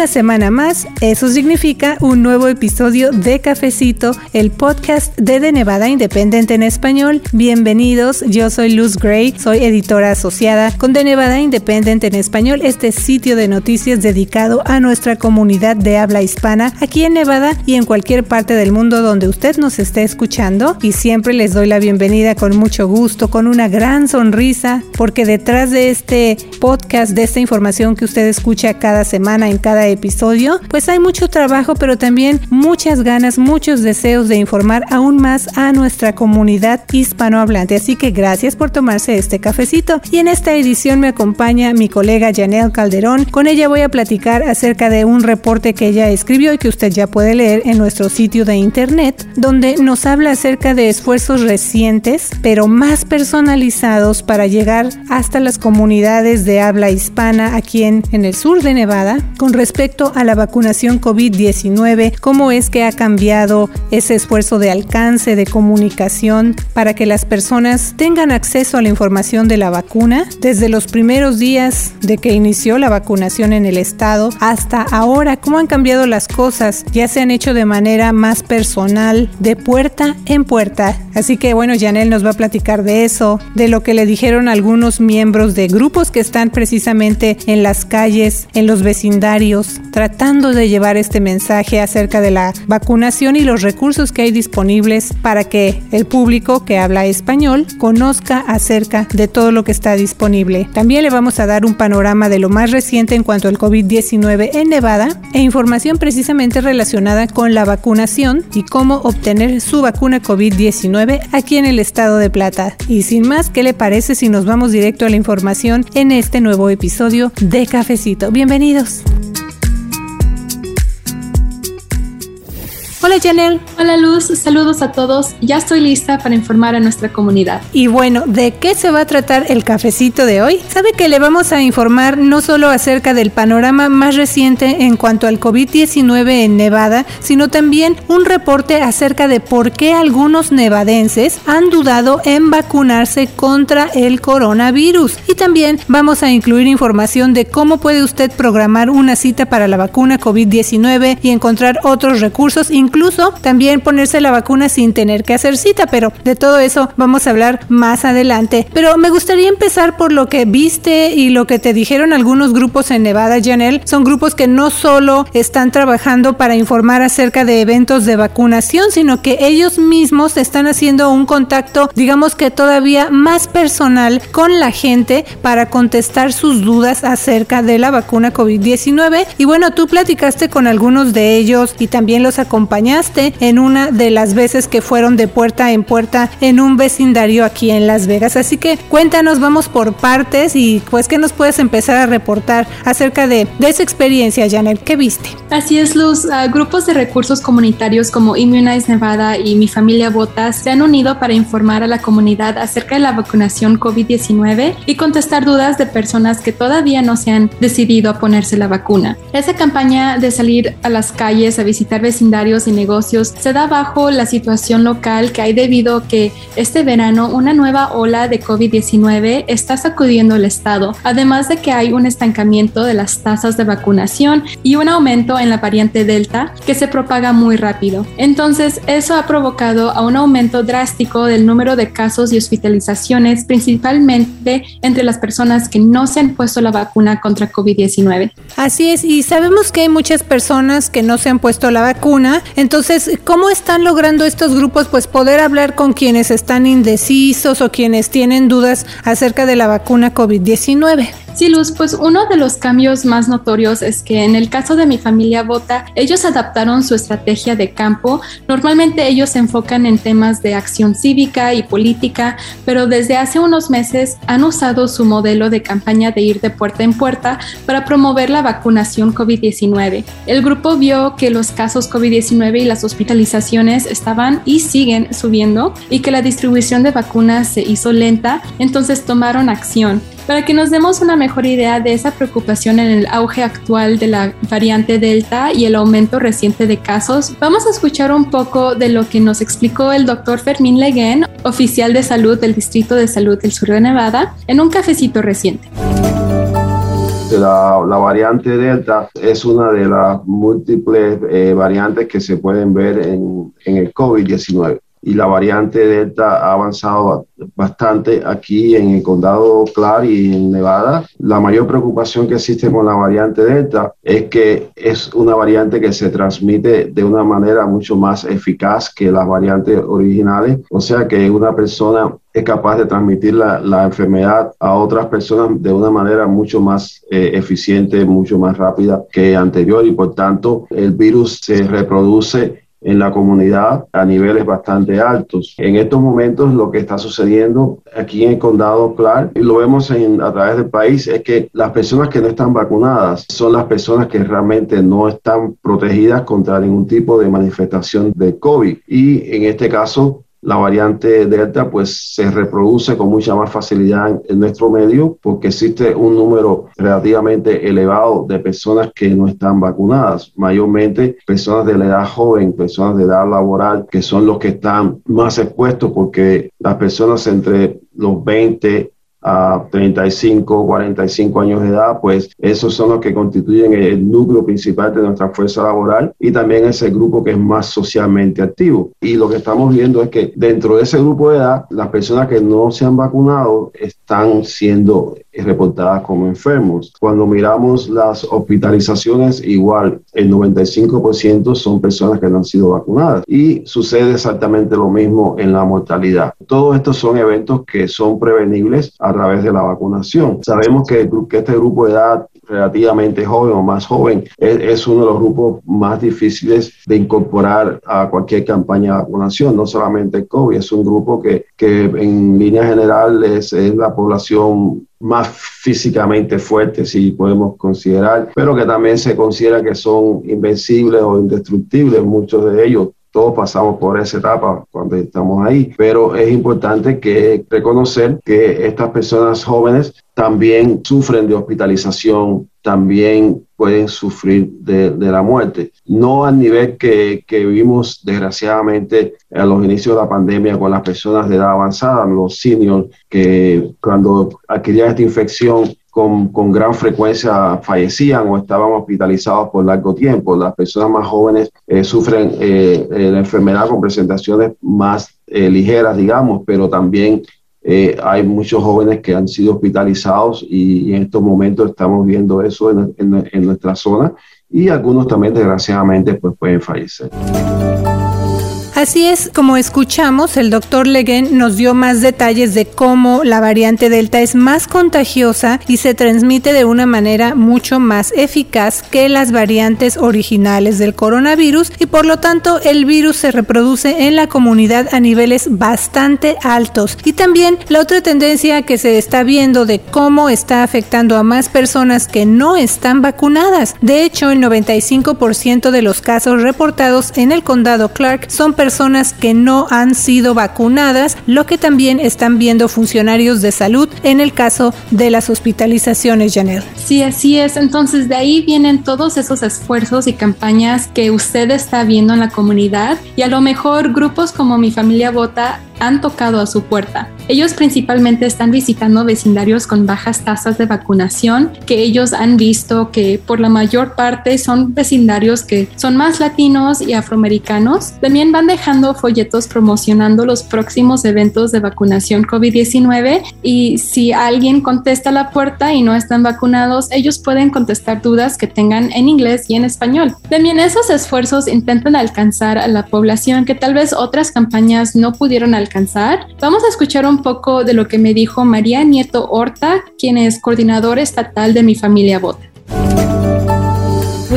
Una semana más, eso significa un nuevo episodio de Cafecito, el podcast de The Nevada Independent en español. Bienvenidos, yo soy Luz Gray, soy editora asociada con The Nevada Independent en español, este sitio de noticias dedicado a nuestra comunidad de habla hispana aquí en Nevada y en cualquier parte del mundo donde usted nos esté escuchando. Y siempre les doy la bienvenida con mucho gusto, con una gran sonrisa, porque detrás de este podcast, de esta información que usted escucha cada semana en cada episodio, pues hay mucho trabajo, pero también muchas ganas, muchos deseos de informar aún más a nuestra comunidad hispanohablante. Así que gracias por tomarse este cafecito. Y en esta edición me acompaña mi colega Janelle Calderón. Con ella voy a platicar acerca de un reporte que ella escribió y que usted ya puede leer en nuestro sitio de internet, donde nos habla acerca de esfuerzos recientes, pero más personalizados para llegar hasta las comunidades de habla hispana aquí en, en el sur de Nevada con respecto a la vacunación COVID-19, cómo es que ha cambiado ese esfuerzo de alcance, de comunicación, para que las personas tengan acceso a la información de la vacuna desde los primeros días de que inició la vacunación en el estado hasta ahora, cómo han cambiado las cosas, ya se han hecho de manera más personal, de puerta en puerta. Así que bueno, Janel nos va a platicar de eso, de lo que le dijeron algunos miembros de grupos que están precisamente en las calles, en los vecindarios, tratando de llevar este mensaje acerca de la vacunación y los recursos que hay disponibles para que el público que habla español conozca acerca de todo lo que está disponible. También le vamos a dar un panorama de lo más reciente en cuanto al COVID-19 en Nevada e información precisamente relacionada con la vacunación y cómo obtener su vacuna COVID-19 aquí en el estado de Plata. Y sin más, ¿qué le parece si nos vamos directo a la información en este nuevo episodio de Cafecito? Bienvenidos. Hola Janel. Hola Luz, saludos a todos. Ya estoy lista para informar a nuestra comunidad. Y bueno, ¿de qué se va a tratar el cafecito de hoy? Sabe que le vamos a informar no solo acerca del panorama más reciente en cuanto al COVID-19 en Nevada, sino también un reporte acerca de por qué algunos nevadenses han dudado en vacunarse contra el coronavirus. Y también vamos a incluir información de cómo puede usted programar una cita para la vacuna COVID-19 y encontrar otros recursos, incluso también ponerse la vacuna sin tener que hacer cita, pero de todo eso vamos a hablar más adelante. Pero me gustaría empezar por lo que viste y lo que te dijeron algunos grupos en Nevada, Janelle. Son grupos que no solo están trabajando para informar acerca de eventos de vacunación, sino que ellos mismos están haciendo un contacto, digamos que todavía más personal con la gente para contestar sus dudas acerca de la vacuna COVID-19. Y bueno, tú platicaste con algunos de ellos y también los acompañaste en una de las veces que fueron de puerta en puerta en un vecindario aquí en Las Vegas. Así que cuéntanos, vamos por partes y pues que nos puedes empezar a reportar acerca de, de esa experiencia, Janet. ¿Qué viste? Así es, Luz. Uh, grupos de recursos comunitarios como Immunize Nevada y Mi Familia Vota se han unido para informar a la comunidad acerca de la vacunación COVID-19 y contestar dudas de personas que todavía no se han decidido a ponerse la vacuna. Esa campaña de salir a las calles a visitar vecindarios negocios se da bajo la situación local que hay debido a que este verano una nueva ola de COVID-19 está sacudiendo el estado, además de que hay un estancamiento de las tasas de vacunación y un aumento en la variante Delta que se propaga muy rápido. Entonces, eso ha provocado a un aumento drástico del número de casos y hospitalizaciones, principalmente entre las personas que no se han puesto la vacuna contra COVID-19. Así es, y sabemos que hay muchas personas que no se han puesto la vacuna, entonces, ¿cómo están logrando estos grupos pues poder hablar con quienes están indecisos o quienes tienen dudas acerca de la vacuna COVID-19? Sí, Luz, pues uno de los cambios más notorios es que en el caso de mi familia Bota, ellos adaptaron su estrategia de campo. Normalmente ellos se enfocan en temas de acción cívica y política, pero desde hace unos meses han usado su modelo de campaña de ir de puerta en puerta para promover la vacunación COVID-19. El grupo vio que los casos COVID-19 y las hospitalizaciones estaban y siguen subiendo y que la distribución de vacunas se hizo lenta, entonces tomaron acción. Para que nos demos una mejor idea de esa preocupación en el auge actual de la variante Delta y el aumento reciente de casos, vamos a escuchar un poco de lo que nos explicó el doctor Fermín Leguén, oficial de salud del Distrito de Salud del Sur de Nevada, en un cafecito reciente. La, variante Delta es una de las múltiples eh, variantes que se pueden ver en el COVID-19 y la variante Delta ha avanzado bastante aquí en el condado Clark y en Nevada. La mayor preocupación que existe con la variante Delta es que es una variante que se transmite de una manera mucho más eficaz que las variantes originales, o sea que una persona es capaz de transmitir la, la enfermedad a otras personas de una manera mucho más eh, eficiente, mucho más rápida que anterior y por tanto el virus se reproduce en la comunidad a niveles bastante altos. En estos momentos lo que está sucediendo aquí en el condado Clark, y lo vemos a través del país, es que las personas que no están vacunadas son las personas que realmente no están protegidas contra ningún tipo de manifestación de COVID. Y en este caso, la variante Delta pues se reproduce con mucha más facilidad en, nuestro medio porque existe un número relativamente elevado de personas que no están vacunadas, mayormente personas de la edad joven, personas de edad laboral, que son los que están más expuestos porque las personas entre los 20 a 35, 45 años de edad, pues esos son los que constituyen el núcleo principal de nuestra fuerza laboral y también ese grupo que es más socialmente activo. Y lo que estamos viendo es que dentro de ese grupo de edad, las personas que no se han vacunado están siendo reportadas como enfermos. Cuando miramos las hospitalizaciones, igual el 95% son personas que no han sido vacunadas y sucede exactamente lo mismo en la mortalidad. Todos estos son eventos que son prevenibles a través de la vacunación. Sabemos que, que este grupo de edad relativamente joven o más joven es, uno de los grupos más difíciles de incorporar a cualquier campaña de vacunación, no solamente COVID, es un grupo que, que en línea general es, es la población más físicamente fuerte, si podemos considerar, pero que también se considera que son invencibles o indestructibles, muchos de ellos. Todos pasamos por esa etapa cuando estamos ahí, pero es importante que reconocer que estas personas jóvenes también sufren de hospitalización, también pueden sufrir de, la muerte. No al nivel que, que, vimos desgraciadamente a los inicios de la pandemia con las personas de edad avanzada, los seniors, que cuando adquirían esta infección con, con, gran frecuencia fallecían o estaban hospitalizados por largo tiempo. Las personas más jóvenes eh, sufren eh, eh, la enfermedad con presentaciones más ligeras, digamos, pero también hay muchos jóvenes que han sido hospitalizados y, en estos momentos estamos viendo eso en, en, en nuestra zona y algunos también desgraciadamente pues pueden fallecer. Así es, como escuchamos, el doctor Leguen nos dio más detalles de cómo la variante Delta es más contagiosa y se transmite de una manera mucho más eficaz que las variantes originales del coronavirus y por lo tanto el virus se reproduce en la comunidad a niveles bastante altos. Y también la otra tendencia que se está viendo de cómo está afectando a más personas que no están vacunadas. De hecho, el 95% de los casos reportados en el condado Clark son personas que no han sido vacunadas, lo que también están viendo funcionarios de salud en el caso de las hospitalizaciones, Janelle. Sí, así es. Entonces de ahí vienen todos esos esfuerzos y campañas que usted está viendo en la comunidad y a lo mejor grupos como Mi Familia Vota han tocado a su puerta. Ellos principalmente están visitando vecindarios con bajas tasas de vacunación, que ellos han visto que por la mayor parte son vecindarios que son más latinos y afroamericanos. También van dejando folletos promocionando los próximos eventos de vacunación COVID-19 y si alguien contesta la puerta y no están vacunados, ellos pueden contestar dudas que tengan en inglés y en español. También esos esfuerzos intentan alcanzar a la población que tal vez otras campañas no pudieron alcanzar Vamos a escuchar un poco de lo que me dijo María Nieto Horta, quien es coordinadora estatal de Mi Familia Vota.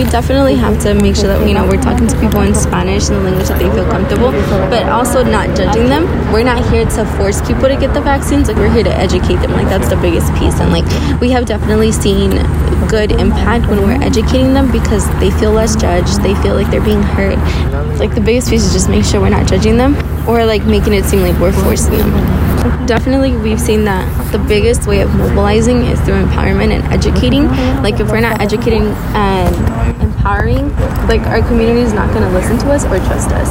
We definitely have to make sure that you know we're talking to people in Spanish in the language that they feel comfortable, but also not judging them. We're not here to force people to get the vaccines. Like we're here to educate them. Like that's the biggest piece. And like we have definitely seen good impact when we're educating them because they feel less judged. They feel like they're being heard. Like the biggest piece is just make sure we're not judging them or like making it seem like we're forcing them. Definitely, we've seen that the biggest way of mobilizing is through empowerment and educating. Like, if we're not educating and empowering, like, our community is not going to listen to us or trust us.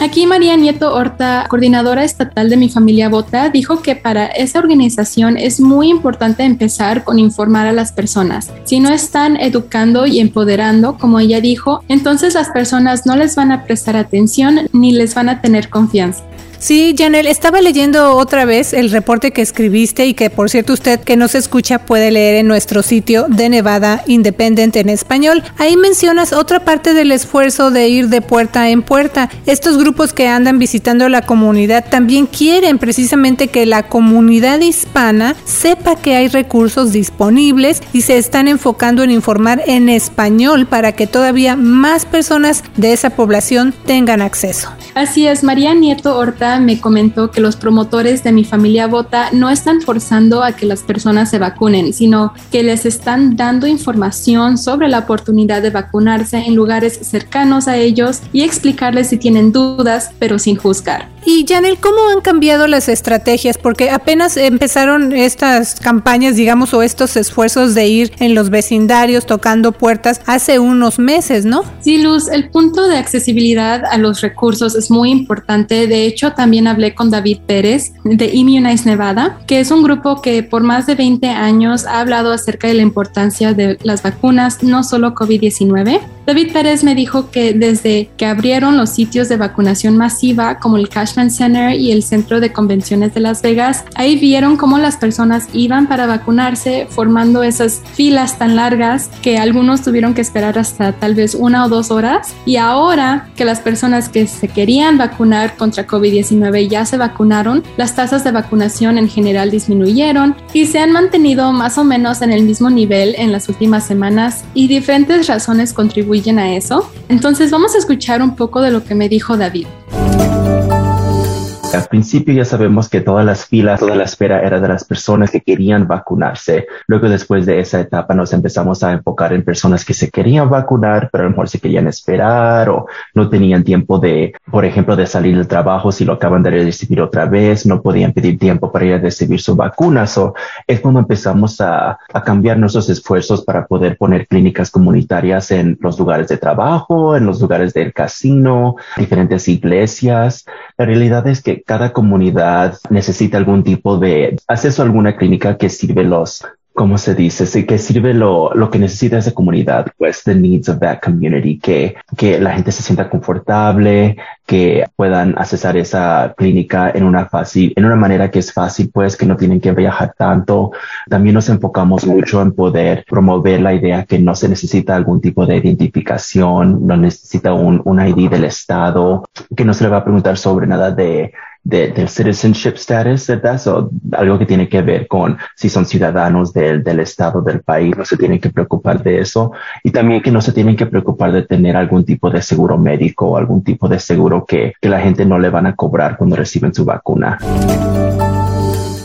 Aquí María Nieto Horta, coordinadora estatal de Mi Familia Vota, dijo que para esa organización es muy importante empezar con informar a las personas. Si no están educando y empoderando, como ella dijo, entonces las personas no les van a prestar atención ni les van a tener confianza. Sí, Janel, estaba leyendo otra vez el reporte que escribiste y que por cierto usted que nos escucha puede leer en nuestro sitio de Nevada Independent en español. Ahí mencionas otra parte del esfuerzo de ir de puerta en puerta. Estos grupos que andan visitando la comunidad también quieren precisamente que la comunidad hispana sepa que hay recursos disponibles y se están enfocando en informar en español para que todavía más personas de esa población tengan acceso. Así es, María Nieto Horta me comentó que los promotores de mi familia Vota no están forzando a que las personas se vacunen, sino que les están dando información sobre la oportunidad de vacunarse en lugares cercanos a ellos y explicarles si tienen dudas, pero sin juzgar. Y Janel, ¿cómo han cambiado las estrategias? Porque apenas empezaron estas campañas, digamos, o estos esfuerzos de ir en los vecindarios tocando puertas hace unos meses, ¿no? Sí, Luz, el punto de accesibilidad a los recursos es muy importante. De hecho, también hablé con David Pérez de Immunize Nevada, que es un grupo que por más de 20 años ha hablado acerca de la importancia de las vacunas, no solo COVID-19. David Pérez me dijo que desde que abrieron los sitios de vacunación masiva como el Center y el Centro de Convenciones de Las Vegas, ahí vieron cómo las personas iban para vacunarse formando esas filas tan largas que algunos tuvieron que esperar hasta tal vez una o dos horas y ahora que las personas que se querían vacunar contra COVID-19 ya se vacunaron, las tasas de vacunación en general disminuyeron y se han mantenido más o menos en el mismo nivel en las últimas semanas y diferentes razones contribuyen a eso. Entonces vamos a escuchar un poco de lo que me dijo David. Al principio ya sabemos que todas las filas, toda la espera era de las personas que querían vacunarse. Luego después de esa etapa nos empezamos a enfocar en personas que se querían vacunar, pero a lo mejor se querían esperar o no tenían tiempo de, por ejemplo, de salir del trabajo si lo acaban de recibir otra vez, no podían pedir tiempo para ir a recibir su vacuna. So, es cuando empezamos a, a cambiar nuestros esfuerzos para poder poner clínicas comunitarias en los lugares de trabajo, en los lugares del casino, diferentes iglesias. La realidad es que cada comunidad necesita algún tipo de acceso a alguna clínica que sirve los ¿cómo se dice? Sí, que sirve lo, lo que necesita esa comunidad, pues the needs of that community, que, que la gente se sienta confortable, que puedan accesar esa clínica en una fácil, en una manera que es fácil, pues que no tienen que viajar tanto. También nos enfocamos mucho en poder promover la idea que no se necesita algún tipo de identificación, no necesita un, un ID del Estado, que no se le va a preguntar sobre nada de del citizenship status, ¿verdad? So, algo que tiene que ver con si son ciudadanos del, del estado del país, no se tienen que preocupar de eso. Y también que no se tienen que preocupar de tener algún tipo de seguro médico o algún tipo de seguro que, que la gente no le van a cobrar cuando reciben su vacuna.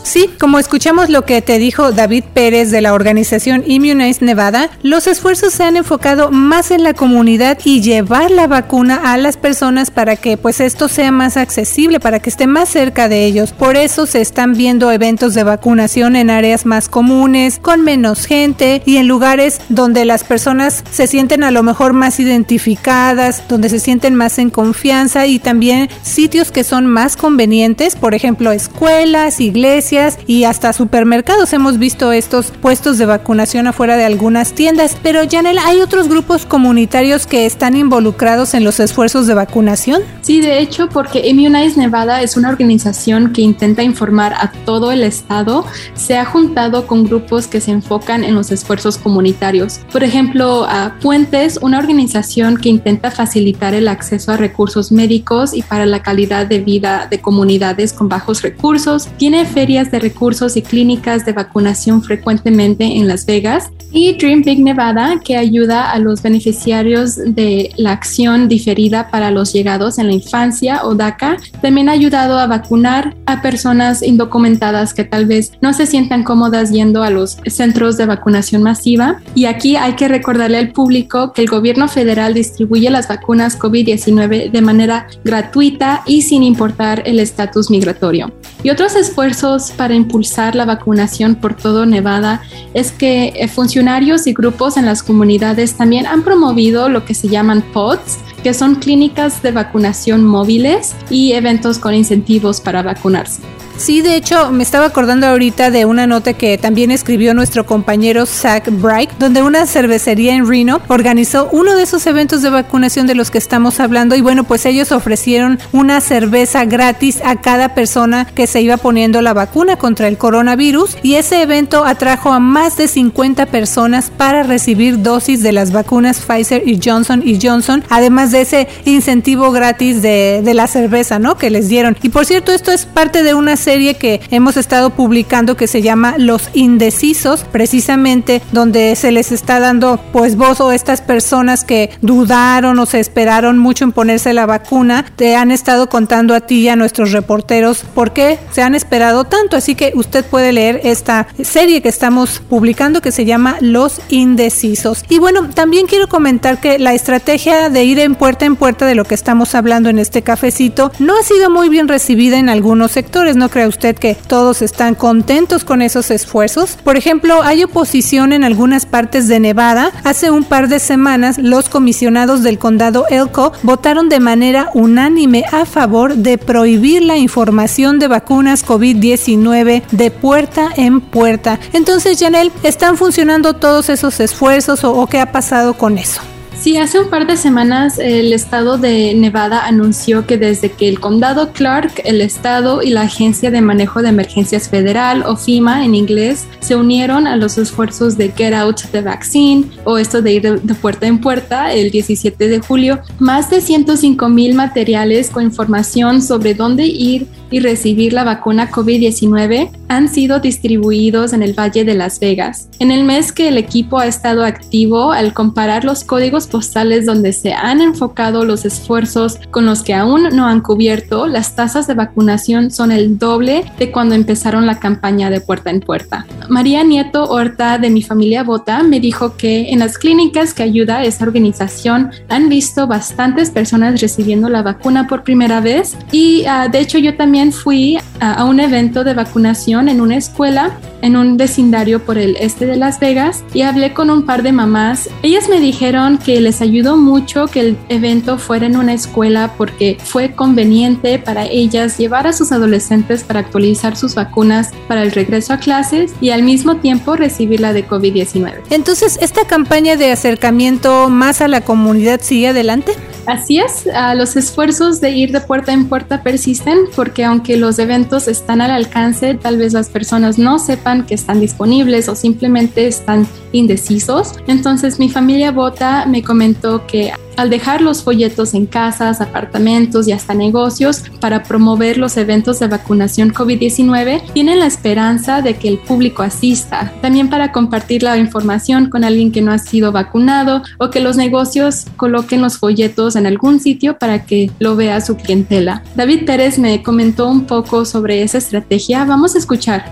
Sí, como escuchamos lo que te dijo David Pérez de la organización Immunize Nevada, los esfuerzos se han enfocado más en la comunidad y llevar la vacuna a las personas para que pues esto sea más accesible, para que esté más cerca de ellos. Por eso se están viendo eventos de vacunación en áreas más comunes, con menos gente y en lugares donde las personas se sienten a lo mejor más identificadas, donde se sienten más en confianza y también sitios que son más convenientes, por ejemplo, escuelas, iglesias, y hasta supermercados hemos visto estos puestos de vacunación afuera de algunas tiendas. Pero Janel, ¿hay otros grupos comunitarios que están involucrados en los esfuerzos de vacunación? Sí, de hecho, porque Immunize Nevada es una organización que intenta informar a todo el estado, se ha juntado con grupos que se enfocan en los esfuerzos comunitarios. Por ejemplo, a Puentes, una organización que intenta facilitar el acceso a recursos médicos y para la calidad de vida de comunidades con bajos recursos, tiene ferias de recursos y clínicas de vacunación frecuentemente en Las Vegas y Dream Big Nevada, que ayuda a los beneficiarios de la acción diferida para los llegados en la infancia o DACA, también ha ayudado a vacunar a personas indocumentadas que tal vez no se sientan cómodas yendo a los centros de vacunación masiva. Y aquí hay que recordarle al público que el gobierno federal distribuye las vacunas COVID-19 de manera gratuita y sin importar el estatus migratorio. Y otros esfuerzos para impulsar la vacunación por todo Nevada es que eh, funcionarios y grupos en las comunidades también han promovido lo que se llaman PODS, que son clínicas de vacunación móviles y eventos con incentivos para vacunarse. Sí, de hecho, me estaba acordando ahorita de una nota que también escribió nuestro compañero Zach Bright, donde una cervecería en Reno organizó uno de esos eventos de vacunación de los que estamos hablando y bueno, pues ellos ofrecieron una cerveza gratis a cada persona que se iba poniendo la vacuna contra el coronavirus y ese evento atrajo a más de 50 personas para recibir dosis de las vacunas Pfizer y Johnson y Johnson, además de ese incentivo gratis de, de la cerveza, ¿no? Que les dieron. Y por cierto, esto es parte de una que hemos estado publicando que se llama Los Indecisos, precisamente donde se les está dando pues voz a estas personas que dudaron o se esperaron mucho en ponerse la vacuna, te han estado contando a ti y a nuestros reporteros por qué se han esperado tanto, así que usted puede leer esta serie que estamos publicando que se llama Los Indecisos. Y bueno, también quiero comentar que la estrategia de ir en puerta en puerta de lo que estamos hablando en este cafecito no ha sido muy bien recibida en algunos sectores, ¿no cree usted que todos están contentos con esos esfuerzos? Por ejemplo, hay oposición en algunas partes de Nevada. Hace un par de semanas, los comisionados del condado Elko votaron de manera unánime a favor de prohibir la información de vacunas COVID-19 de puerta en puerta. Entonces, Janel, ¿están funcionando todos esos esfuerzos o, o qué ha pasado con eso? Sí, hace un par de semanas el estado de Nevada anunció que desde que el condado Clark, el estado y la Agencia de Manejo de Emergencias Federal, o FEMA en inglés, se unieron a los esfuerzos de Get Out the Vaccine, o esto de ir de, puerta en puerta, el 17 de julio, más de 105 mil materiales con información sobre dónde ir y recibir la vacuna COVID-19 han sido distribuidos en el Valle de Las Vegas. En el mes que el equipo ha estado activo, al comparar los códigos postales donde se han enfocado los esfuerzos con los que aún no han cubierto, las tasas de vacunación son el doble de cuando empezaron la campaña de puerta en puerta. María Nieto Horta de mi familia Bota me dijo que en las clínicas que ayuda a esa organización han visto bastantes personas recibiendo la vacuna por primera vez y uh, de hecho yo también fui a, un evento de vacunación en una escuela en un vecindario por el este de Las Vegas y hablé con un par de mamás. Ellas me dijeron que les ayudó mucho que el evento fuera en una escuela porque fue conveniente para ellas llevar a sus adolescentes para actualizar sus vacunas para el regreso a clases y al mismo tiempo recibir la de COVID-19. Entonces, ¿esta campaña de acercamiento más a la comunidad sigue adelante? Así es, los esfuerzos de ir de puerta en puerta persisten porque aunque los eventos están al alcance, tal vez las personas no sepan que están disponibles o simplemente están indecisos. Entonces mi familia Bota me comentó que al dejar los folletos en casas, apartamentos y hasta negocios para promover los eventos de vacunación COVID-19, tienen la esperanza de que el público asista, también para compartir la información con alguien que no ha sido vacunado o que los negocios coloquen los folletos en algún sitio para que lo vea su clientela. David Pérez me comentó un poco sobre esa estrategia. Vamos a escuchar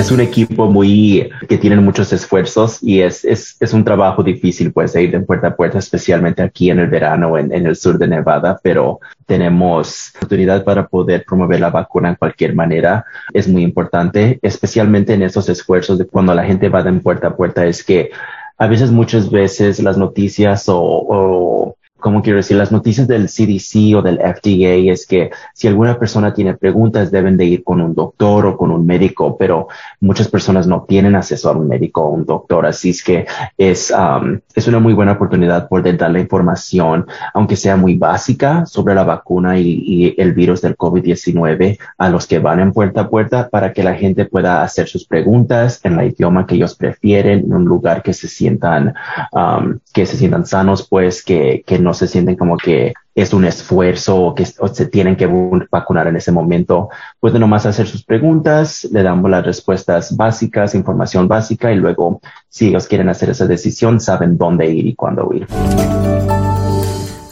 es un equipo muy que tienen muchos esfuerzos y es, es, es, un trabajo difícil pues de ir de puerta a puerta, especialmente aquí en el verano en, en el sur de Nevada, pero tenemos oportunidad para poder promover la vacuna en cualquier manera. Es muy importante, especialmente en esos esfuerzos de cuando la gente va de puerta a puerta, es que a veces, muchas veces las noticias o, o como quiero decir, las noticias del CDC o del FDA es que si alguna persona tiene preguntas deben de ir con un doctor o con un médico, pero muchas personas no tienen acceso a un médico o un doctor, así es que es, um, es una muy buena oportunidad poder dar la información, aunque sea muy básica, sobre la vacuna y, y el virus del COVID-19 a los que van en puerta a puerta para que la gente pueda hacer sus preguntas en el idioma que ellos prefieren, en un lugar que se sientan, um, que se sientan sanos, pues que, que no no se sienten como que es un esfuerzo o que se tienen que vacunar en ese momento, pueden nomás hacer sus preguntas, le damos las respuestas básicas, información básica y luego si ellos quieren hacer esa decisión saben dónde ir y cuándo ir.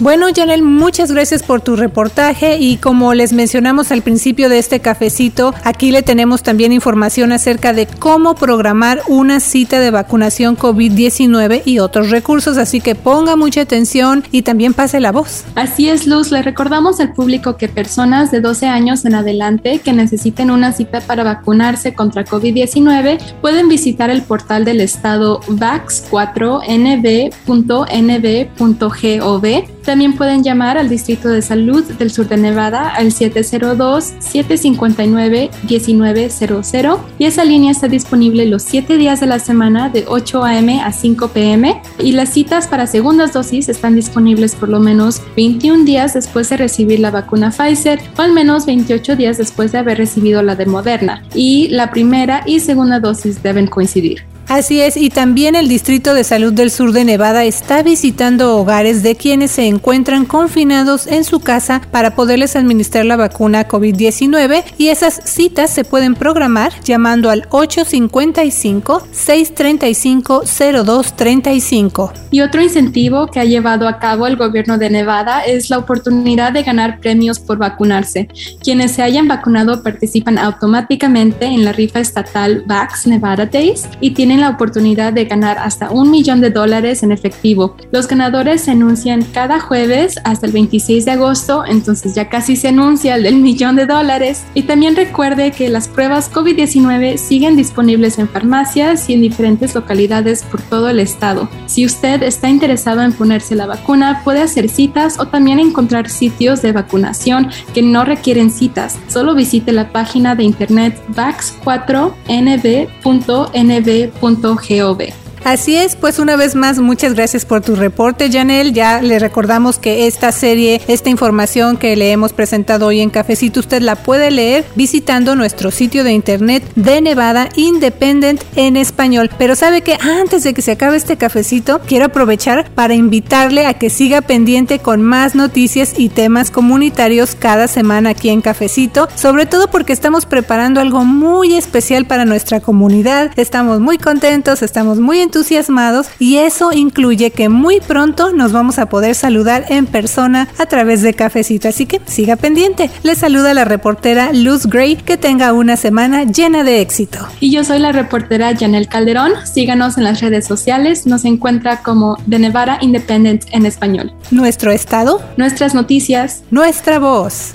Bueno, Janel, muchas gracias por tu reportaje y como les mencionamos al principio de este cafecito, aquí le tenemos también información acerca de cómo programar una cita de vacunación COVID-19 y otros recursos, así que ponga mucha atención y también pase la voz. Así es, Luz, le recordamos al público que personas de 12 años en adelante que necesiten una cita para vacunarse contra COVID-19 pueden visitar el portal del estado vax4nb.nb.gov también pueden llamar al Distrito de Salud del Sur de Nevada al 702-759-1900 y esa línea está disponible los 7 días de la semana de 8 a.m. a 5 p.m. y las citas para segundas dosis están disponibles por lo menos 21 días después de recibir la vacuna Pfizer o al menos 28 días después de haber recibido la de Moderna y la primera y segunda dosis deben coincidir. Así es, y también el Distrito de Salud del Sur de Nevada está visitando hogares de quienes se encuentran confinados en su casa para poderles administrar la vacuna COVID-19 y esas citas se pueden programar llamando al 855-635-0235. Y otro incentivo que ha llevado a cabo el gobierno de Nevada es la oportunidad de ganar premios por vacunarse. Quienes se hayan vacunado participan automáticamente en la rifa estatal Vax Nevada Days y tienen la oportunidad de ganar hasta un millón de dólares en efectivo. Los ganadores se anuncian cada jueves hasta el 26 de agosto, entonces ya casi se anuncia el del millón de dólares. Y también recuerde que las pruebas COVID-19 siguen disponibles en farmacias y en diferentes localidades por todo el estado. Si usted está interesado en ponerse la vacuna, puede hacer citas o también encontrar sitios de vacunación que no requieren citas. Solo visite la página de internet vax4nb.nb.com gov Así es, pues una vez más, muchas gracias por tu reporte, Janel. Ya le recordamos que esta serie, esta información que le hemos presentado hoy en Cafecito, usted la puede leer visitando nuestro sitio de internet de Nevada Independent en español. Pero sabe que antes de que se acabe este cafecito, quiero aprovechar para invitarle a que siga pendiente con más noticias y temas comunitarios cada semana aquí en Cafecito, sobre todo porque estamos preparando algo muy especial para nuestra comunidad. Estamos muy contentos, estamos muy entusiasmados y eso incluye que muy pronto nos vamos a poder saludar en persona a través de cafecito, así que siga pendiente. Le saluda la reportera Luz Gray, que tenga una semana llena de éxito. Y yo soy la reportera Janel Calderón, síganos en las redes sociales, nos encuentra como The Nevada Independent en español. Nuestro estado, nuestras noticias, nuestra voz.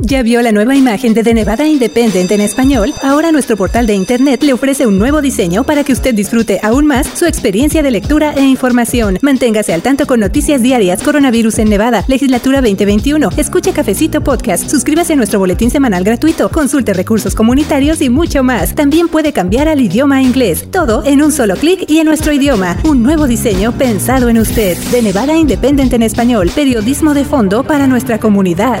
¿Ya vio la nueva imagen de The Nevada Independent en español? Ahora nuestro portal de internet le ofrece un nuevo diseño para que usted disfrute aún más su experiencia de lectura e información. Manténgase al tanto con noticias diarias, coronavirus en Nevada, legislatura 2021, escuche Cafecito Podcast, suscríbase a nuestro boletín semanal gratuito, consulte recursos comunitarios y mucho más. También puede cambiar al idioma inglés. Todo en un solo clic y en nuestro idioma. Un nuevo diseño pensado en usted. De Nevada Independent en español, periodismo de fondo para nuestra comunidad